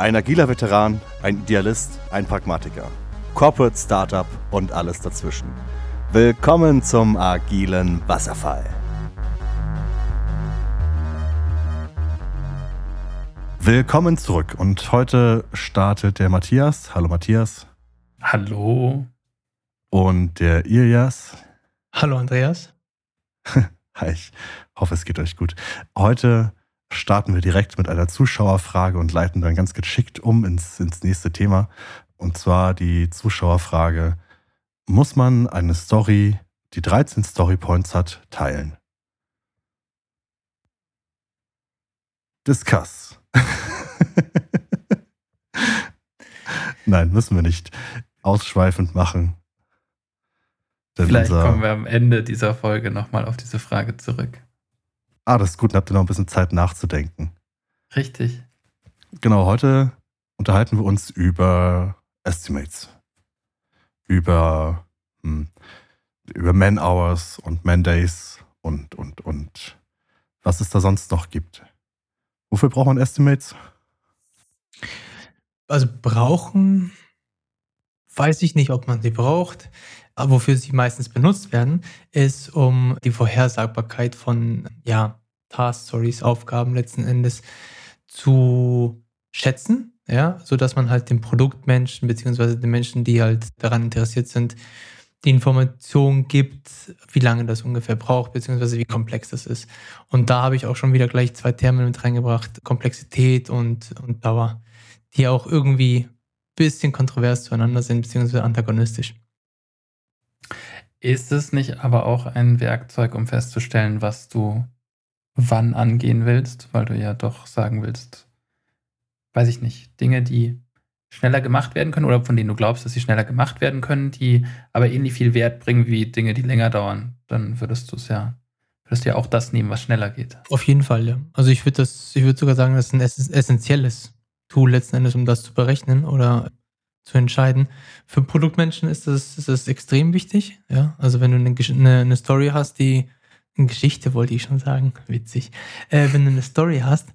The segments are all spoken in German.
Ein agiler Veteran, ein Idealist, ein Pragmatiker. Corporate Startup und alles dazwischen. Willkommen zum agilen Wasserfall. Willkommen zurück und heute startet der Matthias. Hallo Matthias. Hallo. Und der Ilias. Hallo Andreas. Hi, ich hoffe es geht euch gut. Heute starten wir direkt mit einer Zuschauerfrage und leiten dann ganz geschickt um ins, ins nächste Thema. Und zwar die Zuschauerfrage, muss man eine Story, die 13 Storypoints hat, teilen? Discuss. Nein, müssen wir nicht ausschweifend machen. Denn Vielleicht kommen wir am Ende dieser Folge nochmal auf diese Frage zurück. Ah, das ist gut, dann habt ihr noch ein bisschen Zeit nachzudenken. Richtig. Genau, heute unterhalten wir uns über Estimates. Über, hm, über Man-Hours und Man-Days und, und, und was es da sonst noch gibt. Wofür braucht man Estimates? Also brauchen, weiß ich nicht, ob man sie braucht. Aber wofür sie meistens benutzt werden, ist, um die Vorhersagbarkeit von ja, Task Stories, Aufgaben letzten Endes zu schätzen, ja, sodass man halt dem Produktmenschen beziehungsweise den Menschen, die halt daran interessiert sind, die Information gibt, wie lange das ungefähr braucht, beziehungsweise wie komplex das ist. Und da habe ich auch schon wieder gleich zwei Termine mit reingebracht, Komplexität und, und Dauer, die auch irgendwie ein bisschen kontrovers zueinander sind, beziehungsweise antagonistisch. Ist es nicht aber auch ein Werkzeug, um festzustellen, was du wann angehen willst, weil du ja doch sagen willst, weiß ich nicht, Dinge, die schneller gemacht werden können oder von denen du glaubst, dass sie schneller gemacht werden können, die aber ähnlich viel Wert bringen wie Dinge, die länger dauern, dann würdest du es ja, würdest ja auch das nehmen, was schneller geht. Auf jeden Fall, ja. Also ich würde das, ich würde sogar sagen, das ist ein essentielles Tool letzten Endes, um das zu berechnen oder zu entscheiden. Für Produktmenschen ist das, ist das extrem wichtig. Ja? Also wenn du eine, eine, eine Story hast, die Geschichte wollte ich schon sagen, witzig. Äh, wenn du eine Story hast,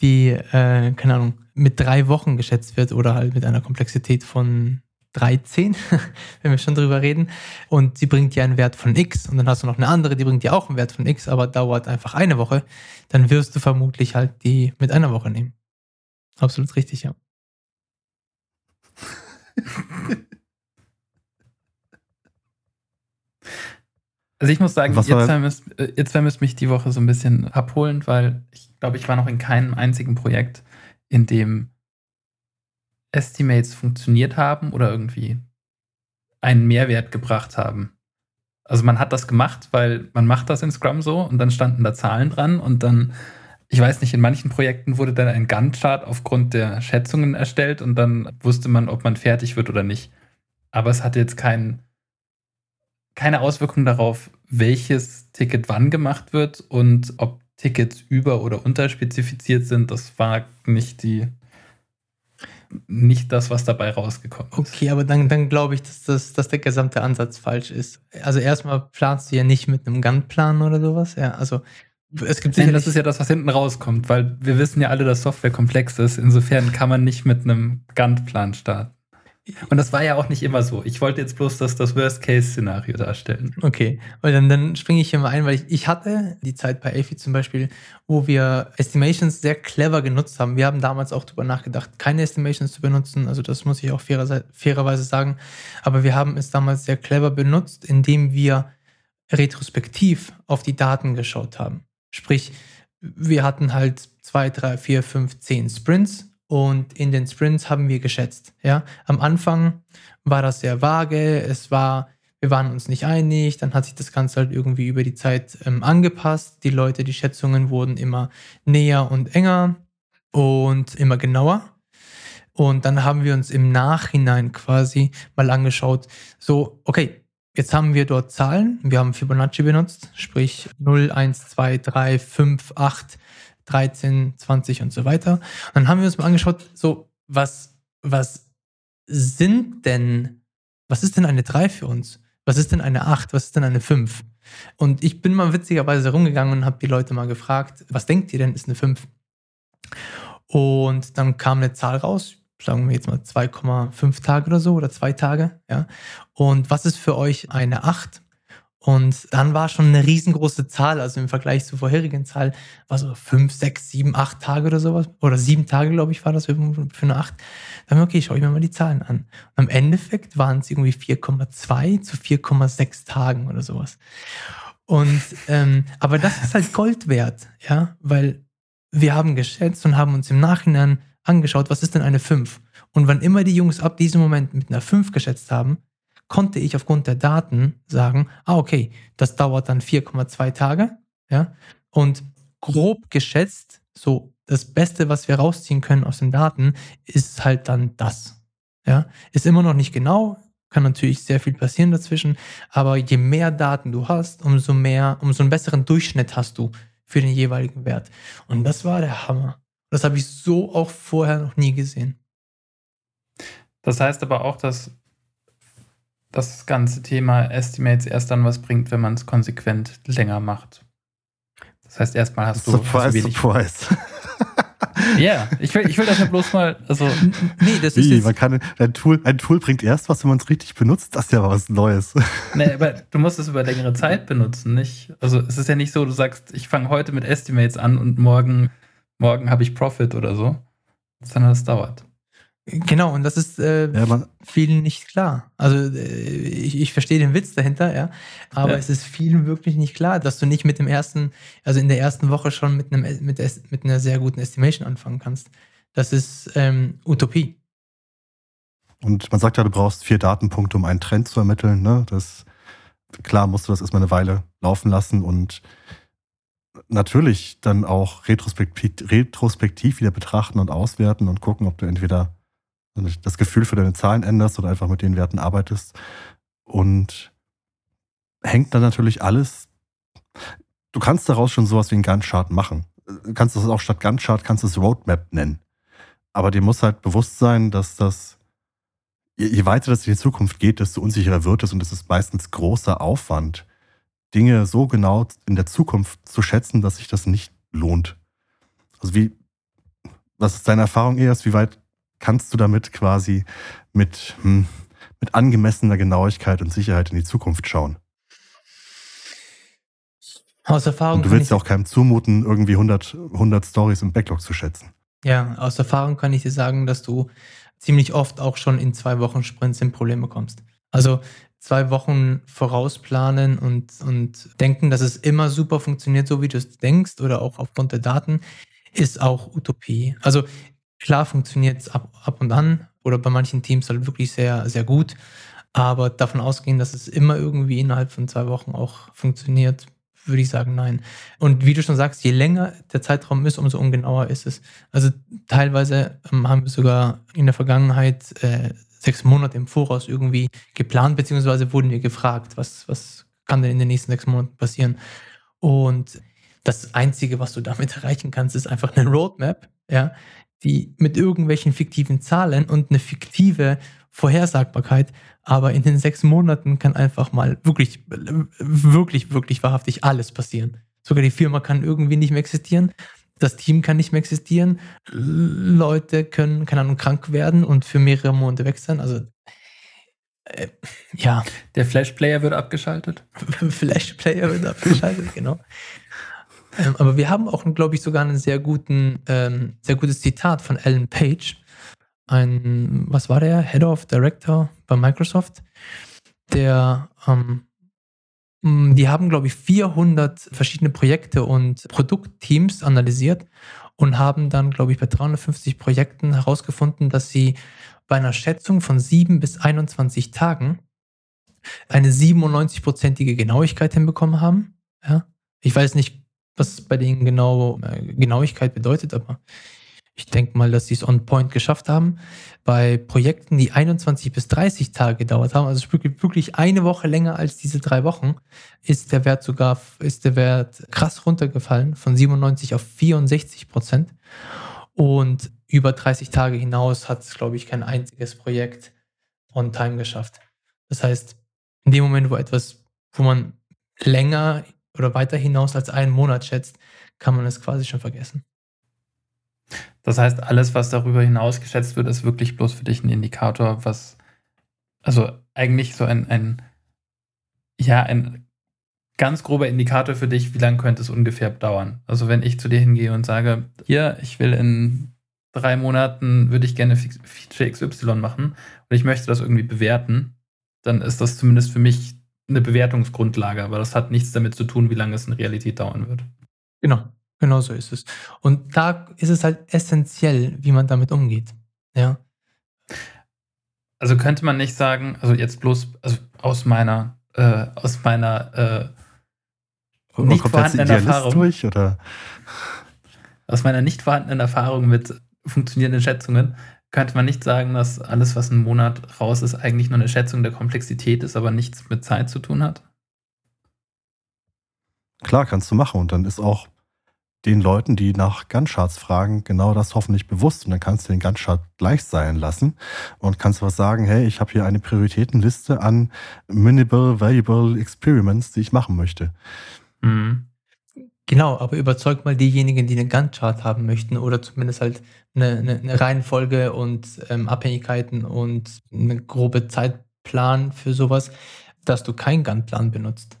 die, äh, keine Ahnung, mit drei Wochen geschätzt wird oder halt mit einer Komplexität von 13, wenn wir schon drüber reden, und sie bringt dir einen Wert von X und dann hast du noch eine andere, die bringt dir auch einen Wert von X, aber dauert einfach eine Woche, dann wirst du vermutlich halt die mit einer Woche nehmen. Absolut richtig, ja. Also ich muss sagen, Was jetzt vermisst, äh, jetzt vermisst mich die Woche so ein bisschen abholen, weil ich glaube, ich war noch in keinem einzigen Projekt, in dem Estimates funktioniert haben oder irgendwie einen Mehrwert gebracht haben. Also man hat das gemacht, weil man macht das in Scrum so und dann standen da Zahlen dran und dann ich weiß nicht, in manchen Projekten wurde dann ein Gantt-Chart aufgrund der Schätzungen erstellt und dann wusste man, ob man fertig wird oder nicht. Aber es hatte jetzt kein, keine Auswirkung darauf, welches Ticket wann gemacht wird und ob Tickets über- oder unterspezifiziert sind. Das war nicht die nicht das, was dabei rausgekommen ist. Okay, aber dann, dann glaube ich, dass, das, dass der gesamte Ansatz falsch ist. Also erstmal planst du ja nicht mit einem Gantt-Plan oder sowas. Ja, also es gibt sicher, das ist ja das, was hinten rauskommt, weil wir wissen ja alle, dass Software komplex ist. Insofern kann man nicht mit einem Gantt-Plan starten. Und das war ja auch nicht immer so. Ich wollte jetzt bloß das, das Worst-Case-Szenario darstellen. Okay, und dann, dann springe ich hier mal ein, weil ich, ich hatte die Zeit bei AFI zum Beispiel, wo wir Estimations sehr clever genutzt haben. Wir haben damals auch darüber nachgedacht, keine Estimations zu benutzen. Also das muss ich auch fairer, fairerweise sagen. Aber wir haben es damals sehr clever benutzt, indem wir retrospektiv auf die Daten geschaut haben. Sprich, wir hatten halt zwei, drei, vier, fünf, zehn Sprints und in den Sprints haben wir geschätzt. Ja, am Anfang war das sehr vage. Es war, wir waren uns nicht einig. Dann hat sich das Ganze halt irgendwie über die Zeit ähm, angepasst. Die Leute, die Schätzungen wurden immer näher und enger und immer genauer. Und dann haben wir uns im Nachhinein quasi mal angeschaut, so, okay, Jetzt haben wir dort Zahlen. Wir haben Fibonacci benutzt, sprich 0, 1, 2, 3, 5, 8, 13, 20 und so weiter. Und dann haben wir uns mal angeschaut, so, was, was sind denn, was ist denn eine 3 für uns? Was ist denn eine 8? Was ist denn eine 5? Und ich bin mal witzigerweise rumgegangen und habe die Leute mal gefragt, was denkt ihr denn ist eine 5? Und dann kam eine Zahl raus, sagen wir jetzt mal 2,5 Tage oder so oder zwei Tage. Ja. Und was ist für euch eine 8? Und dann war schon eine riesengroße Zahl, also im Vergleich zur vorherigen Zahl, war so 5, 6, 7, 8 Tage oder sowas. Oder sieben Tage, glaube ich, war das für eine 8. Dann okay, schaue ich mir mal die Zahlen an. Und am Endeffekt waren es irgendwie 4,2 zu 4,6 Tagen oder sowas. Und ähm, aber das ist halt Gold wert, ja, weil wir haben geschätzt und haben uns im Nachhinein angeschaut, was ist denn eine 5? Und wann immer die Jungs ab diesem Moment mit einer 5 geschätzt haben, konnte ich aufgrund der Daten sagen, ah, okay, das dauert dann 4,2 Tage, ja, und grob geschätzt, so das Beste, was wir rausziehen können aus den Daten, ist halt dann das, ja, ist immer noch nicht genau, kann natürlich sehr viel passieren dazwischen, aber je mehr Daten du hast, umso mehr, umso einen besseren Durchschnitt hast du für den jeweiligen Wert. Und das war der Hammer. Das habe ich so auch vorher noch nie gesehen. Das heißt aber auch, dass das ganze Thema Estimates erst dann was bringt, wenn man es konsequent länger macht. Das heißt, erstmal hast du. Surprise, hast du wenig, surprise. Ja, ich will, ich will das ja bloß mal. Also, nee, das Wie, ist jetzt, man kann, ein, Tool, ein Tool bringt erst was, wenn man es richtig benutzt. Das ist ja was Neues. nee, aber du musst es über längere Zeit benutzen, nicht? Also es ist ja nicht so, du sagst, ich fange heute mit Estimates an und morgen, morgen habe ich Profit oder so. Sondern das dauert. Genau, und das ist äh, Ja, vielen nicht klar. Also äh, ich, ich verstehe den Witz dahinter, ja. Aber Ja. es ist vielen wirklich nicht klar, dass du nicht mit dem ersten, also in der ersten Woche schon mit einem mit, mit einer sehr guten Estimation anfangen kannst. Das ist ähm, Utopie. Und man sagt ja, du brauchst vier Datenpunkte, um einen Trend zu ermitteln. Ne? Das, klar musst du das erstmal eine Weile laufen lassen und natürlich dann auch retrospektiv, retrospektiv wieder betrachten und auswerten und gucken, ob du entweder das Gefühl für deine Zahlen änderst oder einfach mit den Werten arbeitest. Und hängt dann natürlich alles. Du kannst daraus schon sowas wie einen Gantt-Chart machen. Du kannst das auch statt Gantt-Chart, kannst es Roadmap nennen. Aber dir muss halt bewusst sein, dass das je, weiter das in die Zukunft geht, desto unsicherer wird es und es ist meistens großer Aufwand, Dinge so genau in der Zukunft zu schätzen, dass sich das nicht lohnt. Also wie, was ist deine Erfahrung erst? Wie weit kannst du damit quasi mit, hm, mit angemessener Genauigkeit und Sicherheit in die Zukunft schauen? Aus Erfahrung Und du kann willst ich, ja auch keinem zumuten, irgendwie 100, 100 Stories im Backlog zu schätzen. ja, aus Erfahrung kann ich dir sagen, dass du ziemlich oft auch schon in zwei Wochen Sprints in Probleme kommst. Also zwei Wochen vorausplanen und, und denken, dass es immer super funktioniert, so wie du es denkst oder auch aufgrund der Daten, ist auch Utopie. Also klar funktioniert es ab, ab und an oder bei manchen Teams halt wirklich sehr, sehr gut, aber davon ausgehen, dass es immer irgendwie innerhalb von zwei Wochen auch funktioniert, würde ich sagen, nein. Und wie du schon sagst, je länger der Zeitraum ist, umso ungenauer ist es. Also teilweise ähm, haben wir sogar in der Vergangenheit äh, sechs Monate im Voraus irgendwie geplant, beziehungsweise wurden wir gefragt, was, was kann denn in den nächsten sechs Monaten passieren. Und das Einzige, was du damit erreichen kannst, ist einfach eine Roadmap, ja, die mit irgendwelchen fiktiven Zahlen und eine fiktive Vorhersagbarkeit, aber in den sechs Monaten kann einfach mal wirklich, wirklich, wirklich wahrhaftig alles passieren. Sogar die Firma kann irgendwie nicht mehr existieren, das Team kann nicht mehr existieren, Leute können, keine Ahnung, krank werden und für mehrere Monate weg sein. Also, äh, ja, Der Flash-Player wird abgeschaltet. Flash-Player wird abgeschaltet, genau. Ähm, aber wir haben auch, glaube ich, sogar einen sehr guten, ähm, sehr gutes Zitat von Alan Page. Ein, was war der? Head of Director bei Microsoft. Der, ähm, die haben, glaube ich, 400 verschiedene Projekte und Produktteams analysiert und haben dann, glaube ich, bei 350 Projekten herausgefunden, dass sie bei einer Schätzung von 7 bis 21 Tagen eine 97-prozentige Genauigkeit hinbekommen haben. Ja? Ich weiß nicht, was bei denen genau äh, Genauigkeit bedeutet, aber ich denke mal, dass sie es on point geschafft haben. Bei Projekten, die 21 bis 30 Tage gedauert haben, also wirklich, eine Woche länger als diese drei Wochen, ist der Wert sogar, ist der Wert krass runtergefallen von 97 auf 64 Prozent. Und über 30 Tage hinaus hat es, glaube ich, kein einziges Projekt on time geschafft. Das heißt, in dem Moment, wo etwas, wo man länger oder weiter hinaus als einen Monat schätzt, kann man es quasi schon vergessen. Das heißt, alles, was darüber hinaus geschätzt wird, ist wirklich bloß für dich ein Indikator, was, also eigentlich so ein, ein ja, ein ganz grober Indikator für dich, wie lange könnte es ungefähr dauern. Also wenn ich zu dir hingehe und sage, hier, ich will in drei Monaten, würde ich gerne Feature XY machen und ich möchte das irgendwie bewerten, dann ist das zumindest für mich eine Bewertungsgrundlage, aber das hat nichts damit zu tun, wie lange es in Realität dauern wird. Genau, genau so ist es. Und da ist es halt essentiell, wie man damit umgeht. Ja. Also könnte man nicht sagen, also jetzt bloß also aus meiner, äh, aus meiner äh, nicht vorhandenen Erfahrung. Durch, oder? Aus meiner nicht vorhandenen Erfahrung mit funktionierenden Schätzungen könnte man nicht sagen, dass alles, was einen Monat raus ist, eigentlich nur eine Schätzung der Komplexität ist, aber nichts mit Zeit zu tun hat? Klar, kannst du machen. Und dann ist auch den Leuten, die nach Gantt-Charts fragen, genau das hoffentlich bewusst. Und dann kannst du den Gantt-Chart gleich sein lassen und kannst was sagen, hey, ich habe hier eine Prioritätenliste an Minimal Valuable Experiments, die ich machen möchte. Mhm. Genau, aber überzeugt mal diejenigen, die einen Gantt-Chart haben möchten oder zumindest halt eine, eine, eine Reihenfolge und ähm, Abhängigkeiten und eine grobe Zeitplan für sowas, dass du keinen Gantt-Plan benutzt.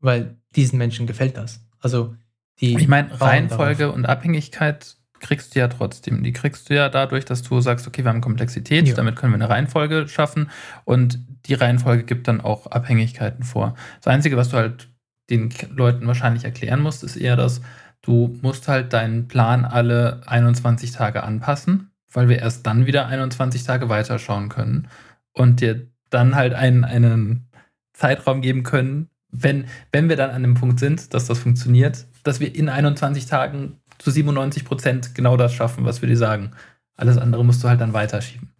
Weil diesen Menschen gefällt das. Also die. Ich meine, Reihenfolge darauf. und Abhängigkeit kriegst du ja trotzdem. Die kriegst du ja dadurch, dass du sagst, okay, wir haben Komplexität, ja. damit können wir eine Reihenfolge schaffen und die Reihenfolge gibt dann auch Abhängigkeiten vor. Das Einzige, was du halt den Leuten wahrscheinlich erklären musst, ist eher das, du musst halt deinen Plan alle 21 Tage anpassen, weil wir erst dann wieder 21 Tage weiterschauen können und dir dann halt einen, einen Zeitraum geben können, wenn, wenn wir dann an dem Punkt sind, dass das funktioniert, dass wir in 21 Tagen zu 97 Prozent genau das schaffen, was wir dir sagen. Alles andere musst du halt dann weiterschieben.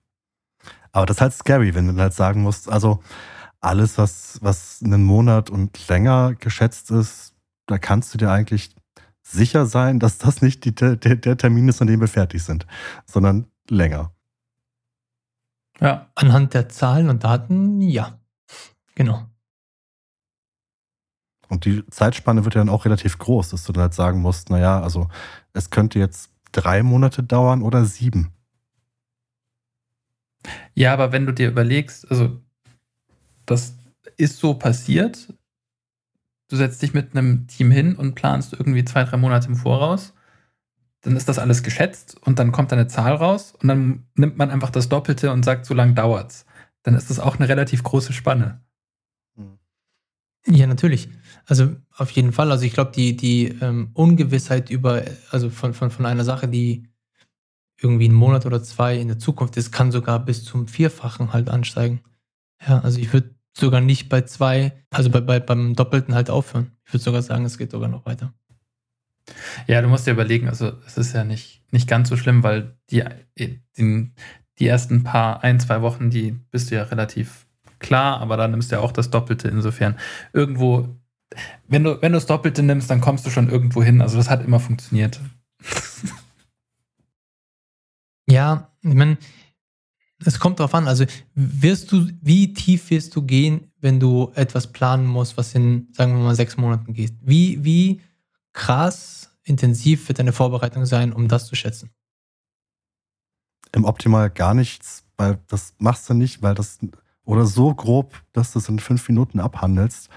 Aber das ist halt scary, wenn du halt sagen musst, also alles, was, was einen Monat und länger geschätzt ist, da kannst du dir eigentlich sicher sein, dass das nicht die, der, der Termin ist, an dem wir fertig sind, sondern länger. Ja, anhand der Zahlen und Daten, ja. Genau. Und die Zeitspanne wird ja dann auch relativ groß, dass du dann halt sagen musst, naja, also es könnte jetzt drei Monate dauern oder sieben. Ja, aber wenn du dir überlegst, also das ist so passiert. Du setzt dich mit einem Team hin und planst irgendwie zwei, drei Monate im Voraus. Dann ist das alles geschätzt und dann kommt eine Zahl raus und dann nimmt man einfach das Doppelte und sagt, so lange dauert's. Dann ist das auch eine relativ große Spanne. Ja, natürlich. Also auf jeden Fall. Also ich glaube, die, die ähm, Ungewissheit über, also von, von, von einer Sache, die irgendwie einen Monat oder zwei in der Zukunft ist, kann sogar bis zum Vierfachen halt ansteigen. Ja, also ich würde sogar nicht bei zwei, also bei, bei, beim Doppelten halt aufhören. Ich würde sogar sagen, es geht sogar noch weiter. Ja, du musst dir überlegen, also es ist ja nicht, nicht ganz so schlimm, weil die, die, die ersten paar, ein, zwei Wochen, die bist du ja relativ klar, aber da nimmst du ja auch das Doppelte insofern. Irgendwo, wenn du, wenn du das Doppelte nimmst, dann kommst du schon irgendwo hin. Also das hat immer funktioniert. ja, ich meine, es kommt darauf an. Also wirst du, wie tief wirst du gehen, wenn du etwas planen musst, was in, sagen wir mal, sechs Monaten geht? Wie, wie krass intensiv wird deine Vorbereitung sein, um das zu schätzen? Im Optimal gar nichts, weil das machst du nicht, weil das oder so grob, dass du es in fünf Minuten abhandelst,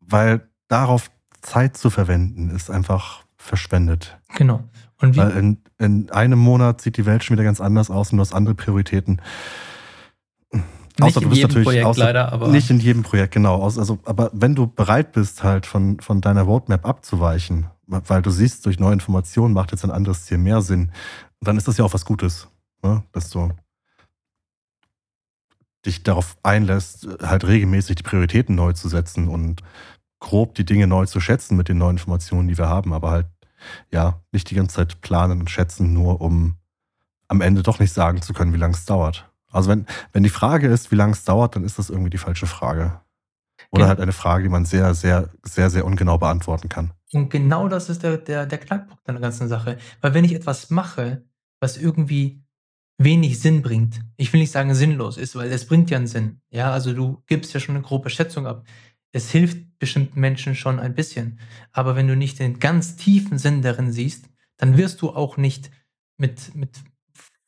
weil darauf Zeit zu verwenden ist einfach verschwendet. Genau. Und wie? Weil in, in einem Monat sieht die Welt schon wieder ganz anders aus und du hast andere Prioritäten. Nicht außer in jedem Projekt außer, leider, aber. Nicht in jedem Projekt, genau. Also, aber wenn du bereit bist, halt von, von deiner Roadmap abzuweichen, weil du siehst, durch neue Informationen macht jetzt ein anderes Ziel mehr Sinn, dann ist das ja auch was Gutes. Ne? Dass du dich darauf einlässt, halt regelmäßig die Prioritäten neu zu setzen und grob die Dinge neu zu schätzen mit den neuen Informationen, die wir haben, aber halt ja, nicht die ganze Zeit planen und schätzen, nur um am Ende doch nicht sagen zu können, wie lange es dauert. Also wenn, wenn die Frage ist, wie lange es dauert, dann ist das irgendwie die falsche Frage. Oder genau. halt eine Frage, die man sehr, sehr, sehr, sehr ungenau beantworten kann. Und genau das ist der, der, der Knackpunkt an der ganzen Sache. Weil wenn ich etwas mache, was irgendwie wenig Sinn bringt, ich will nicht sagen sinnlos ist, weil es bringt ja einen Sinn. Ja, also du gibst ja schon eine grobe Schätzung ab es hilft bestimmten Menschen schon ein bisschen. Aber wenn du nicht den ganz tiefen Sinn darin siehst, dann wirst du auch nicht mit, mit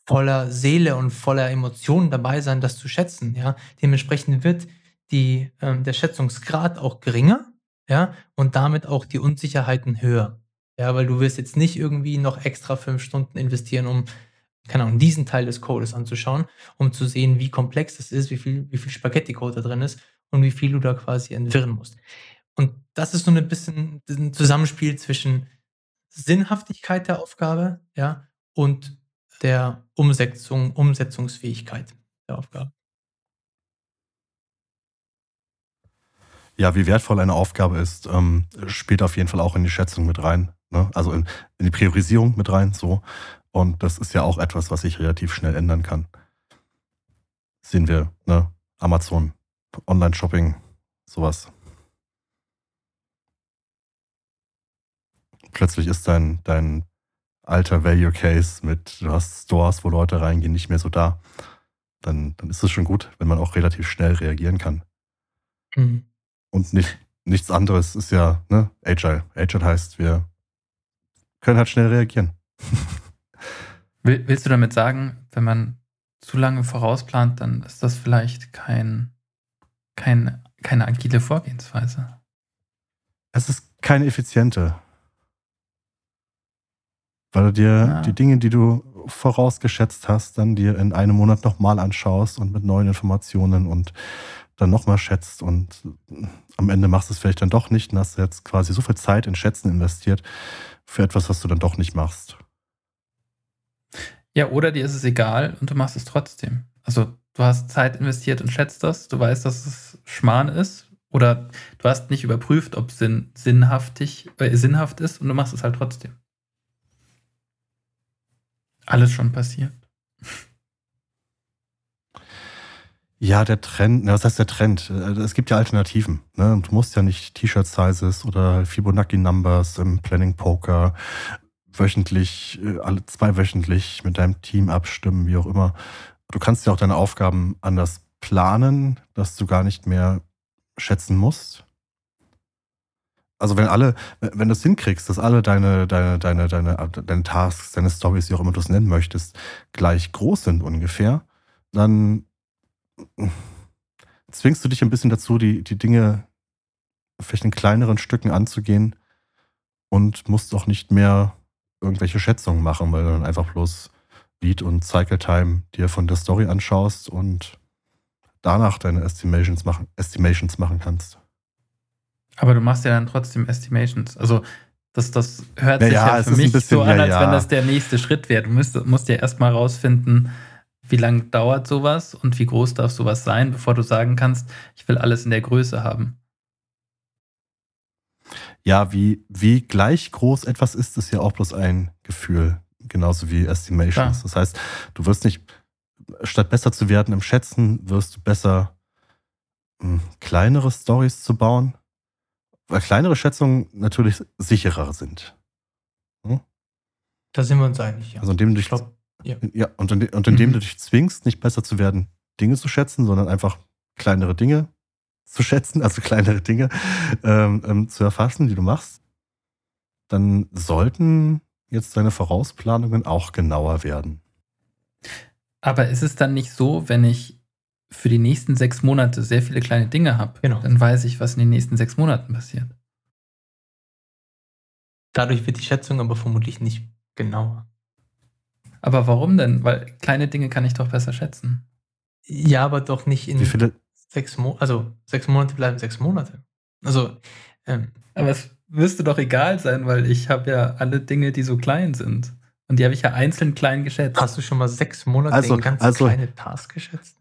voller Seele und voller Emotionen dabei sein, das zu schätzen. Ja? Dementsprechend wird die, ähm, der Schätzungsgrad auch geringer ja? und damit auch die Unsicherheiten höher. Ja, weil du wirst jetzt nicht irgendwie noch extra fünf Stunden investieren, um keine Ahnung, diesen Teil des Codes anzuschauen, um zu sehen, wie komplex das ist, wie viel, wie viel Spaghetti-Code da drin ist und wie viel du da quasi entwirren musst. Und das ist so ein bisschen ein Zusammenspiel zwischen Sinnhaftigkeit der Aufgabe, ja, und der Umsetzung, Umsetzungsfähigkeit der Aufgabe. Ja, wie wertvoll eine Aufgabe ist, ähm, spielt auf jeden Fall auch in die Schätzung mit rein. Ne? Also in, in, die Priorisierung mit rein, so. Und das ist ja auch etwas, was sich relativ schnell ändern kann. Sehen wir, ne? Amazon, Online-Shopping, sowas. Plötzlich ist dein, dein alter Value Case mit, du hast Stores, wo Leute reingehen, nicht mehr so da. Dann, dann ist es schon gut, wenn man auch relativ schnell reagieren kann. Mhm. Und nicht, nichts anderes ist ja ne, Agile. Agile heißt, wir können halt schnell reagieren. Willst du damit sagen, wenn man zu lange vorausplant, dann ist das vielleicht kein, kein, keine agile Vorgehensweise? Es ist keine effiziente. Weil du dir ja. die Dinge, die du vorausgeschätzt hast, dann dir in einem Monat nochmal anschaust und mit neuen Informationen und dann nochmal schätzt und am Ende machst du es vielleicht dann doch nicht und hast jetzt quasi so viel Zeit in Schätzen investiert für etwas, was du dann doch nicht machst. Ja, oder dir ist es egal und du machst es trotzdem. Also du hast Zeit investiert und schätzt das, du weißt, dass es Schmarrn ist oder du hast nicht überprüft, ob es sinn, sinnhaftig, äh, sinnhaft ist und du machst es halt trotzdem. Alles schon passiert. Ja, der Trend, was heißt der Trend? Äh, es gibt ja Alternativen. Ne? Du musst ja nicht T-Shirt-Sizes oder Fibonacci-Numbers im Planning Poker wöchentlich, äh, alle zweiwöchentlich mit deinem Team abstimmen, wie auch immer. Du kannst ja auch deine Aufgaben anders planen, dass du gar nicht mehr schätzen musst. Also wenn alle, wenn du es hinkriegst, dass alle deine, deine, deine, deine, deine Tasks, deine Stories, wie auch immer du es nennen möchtest, gleich groß sind ungefähr, dann zwingst du dich ein bisschen dazu, die, die Dinge vielleicht in kleineren Stücken anzugehen und musst auch nicht mehr irgendwelche Schätzungen machen, weil du dann einfach bloß Lead und Cycle Time dir von der Story anschaust und danach deine Estimations machen, Estimations machen kannst. Aber du machst ja dann trotzdem Estimations. Also das, das hört ja, sich ja, ja für mich bisschen, so an, als ja, wenn das der nächste Schritt wäre. Du musst, musst ja erstmal rausfinden, wie lange dauert sowas und wie groß darf sowas sein, bevor du sagen kannst, ich will alles in der Größe haben. Ja, wie, wie gleich groß etwas ist, ist ja auch bloß ein Gefühl, genauso wie Estimations. Ja. Das heißt, du wirst nicht, statt besser zu werden im Schätzen, wirst du besser, hm, kleinere Stories zu bauen, weil kleinere Schätzungen natürlich sicherer sind. Hm? Da sind wir uns einig, ja. Also indem du dich, glaub, ja. ja. und, in, und indem mhm. du dich zwingst, nicht besser zu werden, Dinge zu schätzen, sondern einfach kleinere Dinge zu schätzen, also kleinere Dinge ähm, ähm, zu erfassen, die du machst, dann sollten jetzt deine Vorausplanungen auch genauer werden. Aber ist es dann nicht so, wenn ich für die nächsten sechs Monate sehr viele kleine Dinge habe, genau. dann weiß ich, was in den nächsten sechs Monaten passiert. Dadurch wird die Schätzung aber vermutlich nicht genauer. Aber warum denn? Weil kleine Dinge kann ich doch besser schätzen. Ja, aber doch nicht in. Wie viele, sechs Monate, also sechs Monate bleiben sechs Monate. Also. Ähm, Aber es müsste doch egal sein, weil ich habe ja alle Dinge, die so klein sind. Und die habe ich ja einzeln klein geschätzt. Hast du schon mal sechs Monate also, in ganz also, kleine Task geschätzt?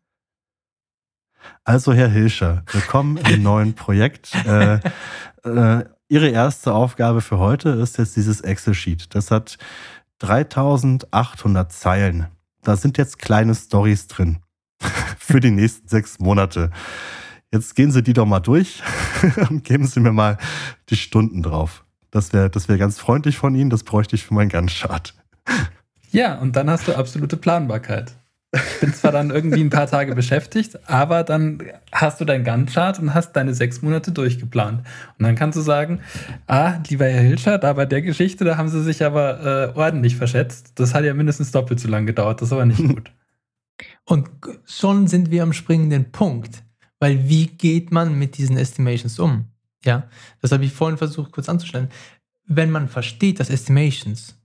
Also, Herr Hilscher, willkommen im neuen Projekt. Äh, äh, Ihre erste Aufgabe für heute ist jetzt dieses Excel-Sheet. Das hat 3800 Zeilen. Da sind jetzt kleine Stories drin. für die nächsten sechs Monate. Jetzt gehen Sie die doch mal durch und geben Sie mir mal die Stunden drauf. Das wäre das wär ganz freundlich von Ihnen, das bräuchte ich für meinen Gantt-Chart. Ja, und dann hast du absolute Planbarkeit. Ich bin zwar dann irgendwie ein paar Tage beschäftigt, aber dann hast du dein Gantt-Chart und hast deine sechs Monate durchgeplant. Und dann kannst du sagen, ah, lieber Herr Hilscher, da bei der Geschichte, da haben sie sich aber äh, ordentlich verschätzt. Das hat ja mindestens doppelt so lange gedauert. Das ist aber nicht gut. Und schon sind wir am springenden Punkt. Weil wie geht man mit diesen Estimations um? Ja, das habe ich vorhin versucht kurz anzustellen. Wenn man versteht, dass Estimations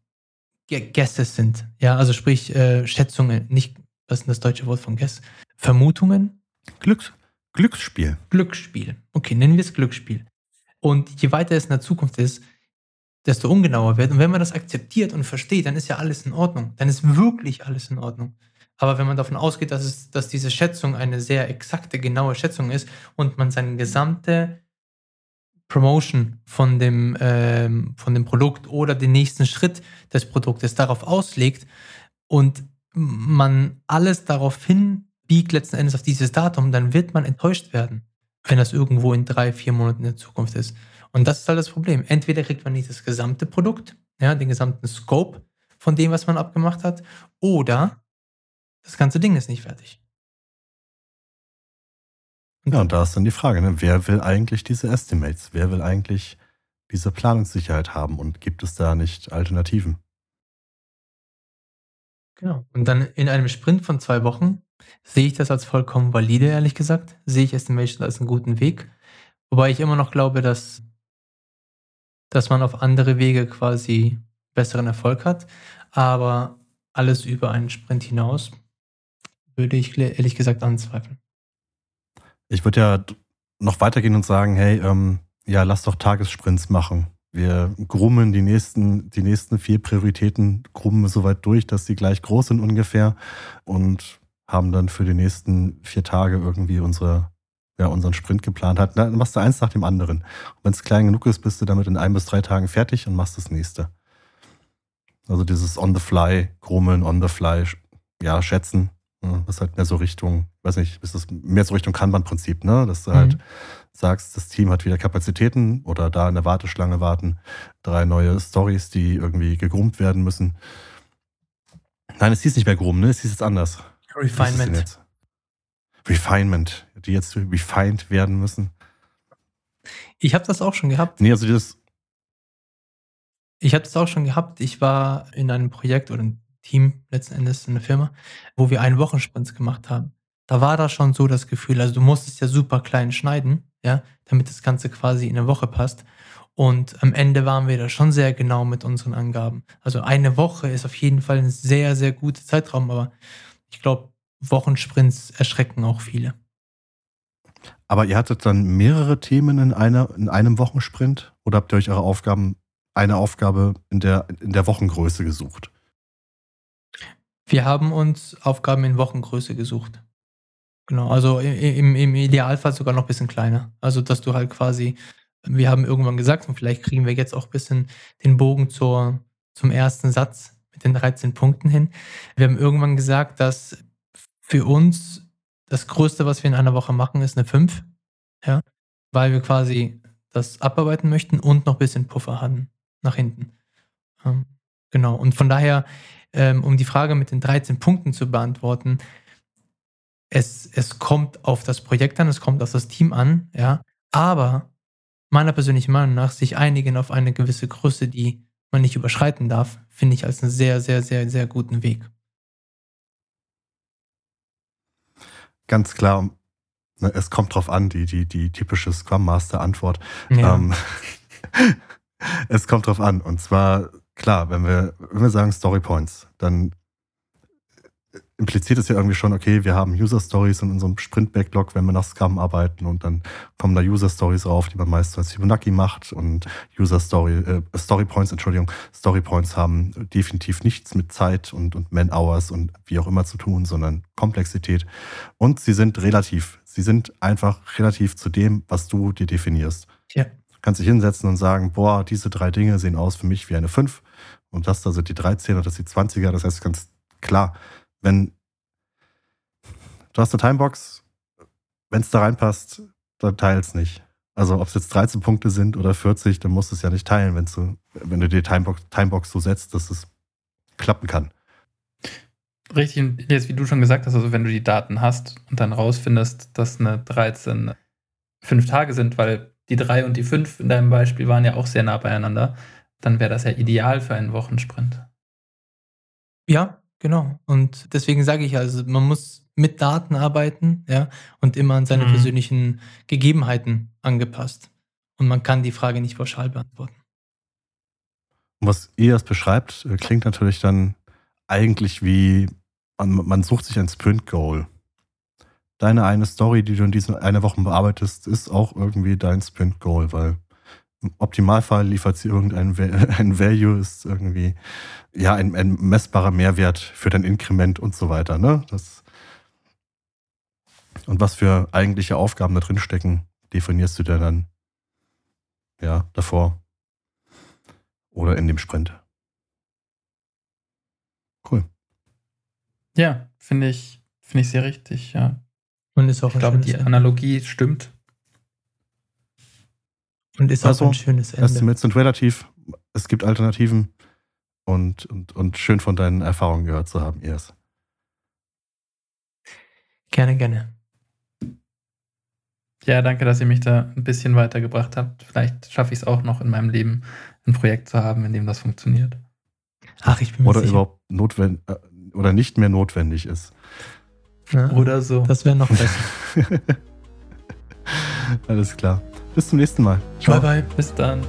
Guesses sind, ja, also sprich äh, Schätzungen, nicht, was ist das deutsche Wort von Guess? Vermutungen? Glücks, Glücksspiel. Glücksspiel. Okay, nennen wir es Glücksspiel. Und je weiter es in der Zukunft ist, desto ungenauer wird. Und wenn man das akzeptiert und versteht, dann ist ja alles in Ordnung. Dann ist wirklich alles in Ordnung. Aber wenn man davon ausgeht, dass, es, dass diese Schätzung eine sehr exakte, genaue Schätzung ist und man seine gesamte Promotion von dem, ähm, von dem Produkt oder den nächsten Schritt des Produktes darauf auslegt und man alles darauf hinbiegt, letzten Endes auf dieses Datum, dann wird man enttäuscht werden, wenn das irgendwo in drei, vier Monaten in der Zukunft ist. Und das ist halt das Problem. Entweder kriegt man nicht das gesamte Produkt, ja, den gesamten Scope von dem, was man abgemacht hat, oder das ganze Ding ist nicht fertig. Und ja, und da ist dann die Frage, ne? wer will eigentlich diese Estimates? Wer will eigentlich diese Planungssicherheit haben? Und gibt es da nicht Alternativen? Genau. Und dann in einem Sprint von zwei Wochen sehe ich das als vollkommen valide, ehrlich gesagt. Sehe ich Estimation als einen guten Weg. Wobei ich immer noch glaube, dass, dass man auf andere Wege quasi besseren Erfolg hat. Aber alles über einen Sprint hinaus würde ich ehrlich gesagt anzweifeln. Ich würde ja noch weitergehen und sagen, hey, ähm, ja, lass doch Tagessprints machen. Wir grummen die nächsten, die nächsten vier Prioritäten, grummen so weit durch, dass sie gleich groß sind ungefähr und haben dann für die nächsten vier Tage irgendwie unsere, ja, unseren Sprint geplant. Hat, dann machst du eins nach dem anderen. wenn es klein genug ist, bist du damit in ein bis drei Tagen fertig und machst das nächste. Also dieses on the fly, grummeln, on the fly, ja, schätzen, was halt mehr so Richtung, weiß nicht, ist das mehr so Richtung Kanban-Prinzip, ne? Dass du halt mhm. halt sagst, das Team hat wieder Kapazitäten oder da in der Warteschlange warten drei neue Stories, die irgendwie gegrummt werden müssen. Nein, es hieß nicht mehr Grum, ne? Es hieß jetzt anders. Refinement. Refinement, die jetzt refined werden müssen. Ich habe das auch schon gehabt. Nee, also das. Ich habe das auch schon gehabt. Ich war in einem Projekt oder ein Team letzten Endes in der Firma, wo wir einen Wochensprint gemacht haben. Da war da schon so das Gefühl, also du musstest ja super klein schneiden, ja, damit das Ganze quasi in eine Woche passt. Und am Ende waren wir da schon sehr genau mit unseren Angaben. Also eine Woche ist auf jeden Fall ein sehr, sehr guter Zeitraum, aber ich glaube, Wochensprints erschrecken auch viele. Aber ihr hattet dann mehrere Themen in, einer, in einem Wochensprint oder habt ihr euch eure Aufgaben, eine Aufgabe in der, in der Wochengröße gesucht? Wir haben uns Aufgaben in Wochengröße gesucht. Genau, also im, im Idealfall sogar noch ein bisschen kleiner. Also, dass du halt quasi, wir haben irgendwann gesagt, und vielleicht kriegen wir jetzt auch ein bisschen den Bogen zur, zum ersten Satz mit den 13 Punkten hin. Wir haben irgendwann gesagt, dass für uns das Größte, was wir in einer Woche machen, ist eine 5. Ja, weil wir quasi das abarbeiten möchten und noch ein bisschen Puffer haben nach hinten. Ähm, genau, und von daher ähm, um die Frage mit den 13 Punkten zu beantworten, es, es kommt auf das Projekt an, es kommt auf das Team an, ja, aber meiner persönlichen Meinung nach sich einigen auf eine gewisse Größe, die man nicht überschreiten darf, finde ich als einen sehr, sehr, sehr, sehr guten Weg. Ganz klar, ne, es kommt drauf an, die, die, die typische Scrum Master Antwort. Ja. Ähm, es kommt drauf an. Und zwar klar, wenn wir, wenn wir sagen Story Points, dann impliziert es ja irgendwie schon, okay, wir haben User Stories in unserem Sprint Backlog, wenn wir nach Scrum arbeiten und dann kommen da User Stories rauf, die man meist als Fibonacci macht und User Story, äh, Story Points, Entschuldigung, Story Points haben definitiv nichts mit Zeit und, und Man Hours und wie auch immer zu tun, sondern Komplexität und sie sind relativ. Sie sind einfach relativ zu dem, was du dir definierst. Ja. Kannst dich hinsetzen und sagen, boah, diese drei Dinge sehen aus für mich wie eine 5 und das da sind die 13er, das sind die 20er. Das heißt ganz klar, wenn du hast eine Timebox, wenn es da reinpasst, dann teil es nicht. Also ob es jetzt 13 Punkte sind oder 40, dann musst du es ja nicht teilen, wenn du, wenn du die Timebox, Timebox so setzt, dass es klappen kann. richtig, jetzt wie du schon gesagt hast, also wenn du die Daten hast und dann rausfindest, dass eine 13 fünf Tage sind, weil die drei und die fünf in deinem Beispiel waren ja auch sehr nah beieinander, dann wäre das ja ideal für einen Wochensprint. Ja, genau. Und deswegen sage ich also, man muss mit Daten arbeiten, ja, und immer an seine mhm. persönlichen Gegebenheiten angepasst. Und man kann die Frage nicht pauschal beantworten. Was ihr das beschreibt, äh, klingt natürlich dann eigentlich wie, man, man sucht sich ein Sprint-Goal. Deine eine Story, die du in dieser eine Woche bearbeitest, ist auch irgendwie dein Sprint-Goal, weil im Optimalfall liefert sie irgendein ein Value, ist irgendwie ja ein, ein messbarer Mehrwert für dein Inkrement und so weiter. Ne? Das und was für eigentliche Aufgaben da drin stecken, definierst du dann ja davor oder in dem Sprint. Cool. Ja, finde ich, finde ich sehr richtig, ja. Und ist auch ich glaube, die Ende. Analogie stimmt. Und ist also, auch ein schönes Ende. Estimates sind relativ, es gibt Alternativen und, und, und schön von deinen Erfahrungen gehört zu haben, Iris. Gerne, gerne. Ja, danke, dass ihr mich da ein bisschen weitergebracht habt. Vielleicht schaffe ich es auch noch in meinem Leben, ein Projekt zu haben, in dem das funktioniert. Ach, ich bin mir Oder sicher. überhaupt notwendig äh, oder nicht mehr notwendig ist. Na, oder so. Das wäre noch besser. Alles klar. Bis zum nächsten Mal. Ciao. Bye bye. Bis dann.